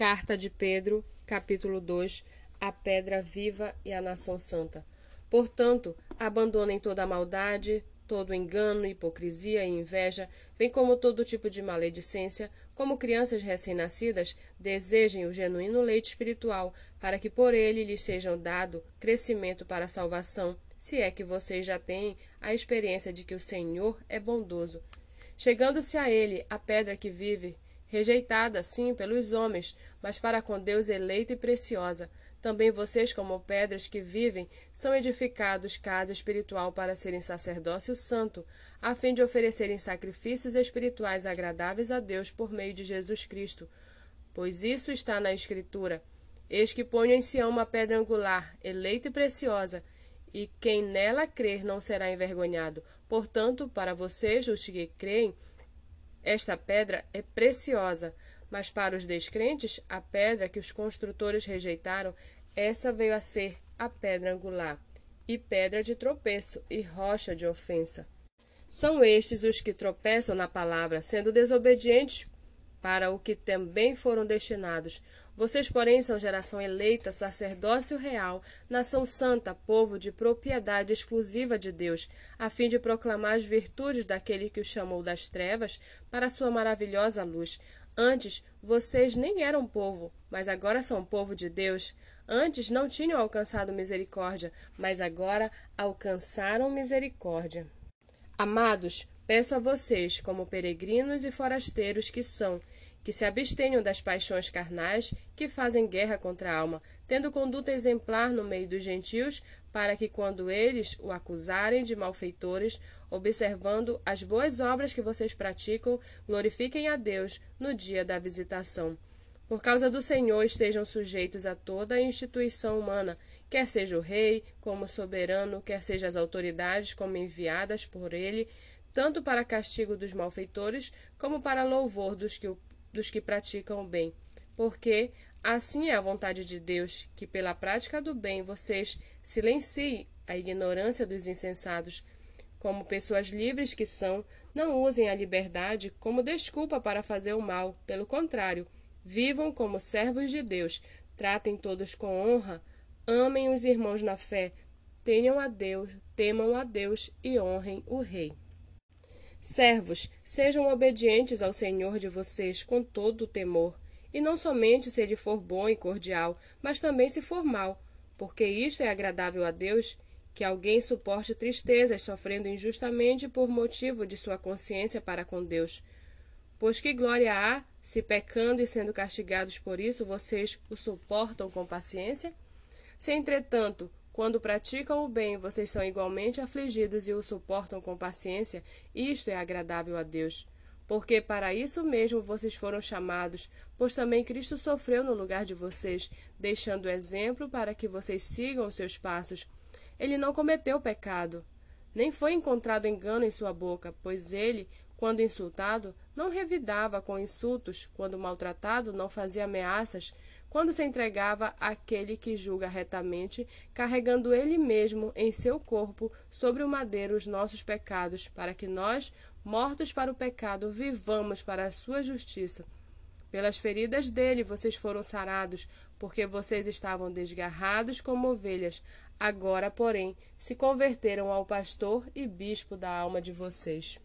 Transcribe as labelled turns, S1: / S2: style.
S1: Carta de Pedro, capítulo 2 A pedra viva e a nação santa. Portanto, abandonem toda a maldade, todo engano, hipocrisia e inveja, bem como todo tipo de maledicência, como crianças recém-nascidas, desejem o genuíno leite espiritual, para que por ele lhes sejam dado crescimento para a salvação, se é que vocês já têm a experiência de que o Senhor é bondoso. Chegando-se a ele, a pedra que vive, rejeitada, sim, pelos homens, mas para com Deus eleita e preciosa. Também vocês, como pedras que vivem, são edificados casa espiritual para serem sacerdócio santo, a fim de oferecerem sacrifícios espirituais agradáveis a Deus por meio de Jesus Cristo. Pois isso está na Escritura. Eis que ponho em Sião uma pedra angular, eleita e preciosa, e quem nela crer não será envergonhado. Portanto, para vocês, os que creem, esta pedra é preciosa, mas para os descrentes, a pedra que os construtores rejeitaram, essa veio a ser a pedra angular, e pedra de tropeço e rocha de ofensa. São estes os que tropeçam na palavra, sendo desobedientes para o que também foram destinados. Vocês, porém, são geração eleita, sacerdócio real, nação santa, povo de propriedade exclusiva de Deus, a fim de proclamar as virtudes daquele que o chamou das trevas para a sua maravilhosa luz. Antes, vocês nem eram povo, mas agora são povo de Deus. Antes não tinham alcançado misericórdia, mas agora alcançaram misericórdia. Amados, Peço a vocês, como peregrinos e forasteiros que são, que se abstenham das paixões carnais que fazem guerra contra a alma, tendo conduta exemplar no meio dos gentios, para que, quando eles o acusarem de malfeitores, observando as boas obras que vocês praticam, glorifiquem a Deus no dia da visitação. Por causa do Senhor, estejam sujeitos a toda a instituição humana, quer seja o rei como soberano, quer seja as autoridades como enviadas por ele, tanto para castigo dos malfeitores, como para louvor dos que, dos que praticam o bem. Porque assim é a vontade de Deus, que pela prática do bem vocês silenciem a ignorância dos insensatos. Como pessoas livres que são, não usem a liberdade como desculpa para fazer o mal. Pelo contrário, vivam como servos de Deus, tratem todos com honra, amem os irmãos na fé, tenham a Deus, temam a Deus e honrem o Rei. Servos, sejam obedientes ao Senhor de vocês com todo o temor, e não somente se ele for bom e cordial, mas também se for mal, porque isto é agradável a Deus, que alguém suporte tristezas sofrendo injustamente por motivo de sua consciência para com Deus. Pois que glória há se pecando e sendo castigados por isso vocês o suportam com paciência? Se, entretanto, quando praticam o bem, vocês são igualmente afligidos e o suportam com paciência, isto é agradável a Deus. Porque para isso mesmo vocês foram chamados, pois também Cristo sofreu no lugar de vocês, deixando exemplo para que vocês sigam os seus passos. Ele não cometeu pecado, nem foi encontrado engano em sua boca, pois ele, quando insultado, não revidava com insultos, quando maltratado, não fazia ameaças, quando se entregava àquele que julga retamente, carregando ele mesmo em seu corpo sobre o madeiro os nossos pecados, para que nós, mortos para o pecado, vivamos para a sua justiça. Pelas feridas dele vocês foram sarados, porque vocês estavam desgarrados como ovelhas. Agora, porém, se converteram ao pastor e bispo da alma de vocês.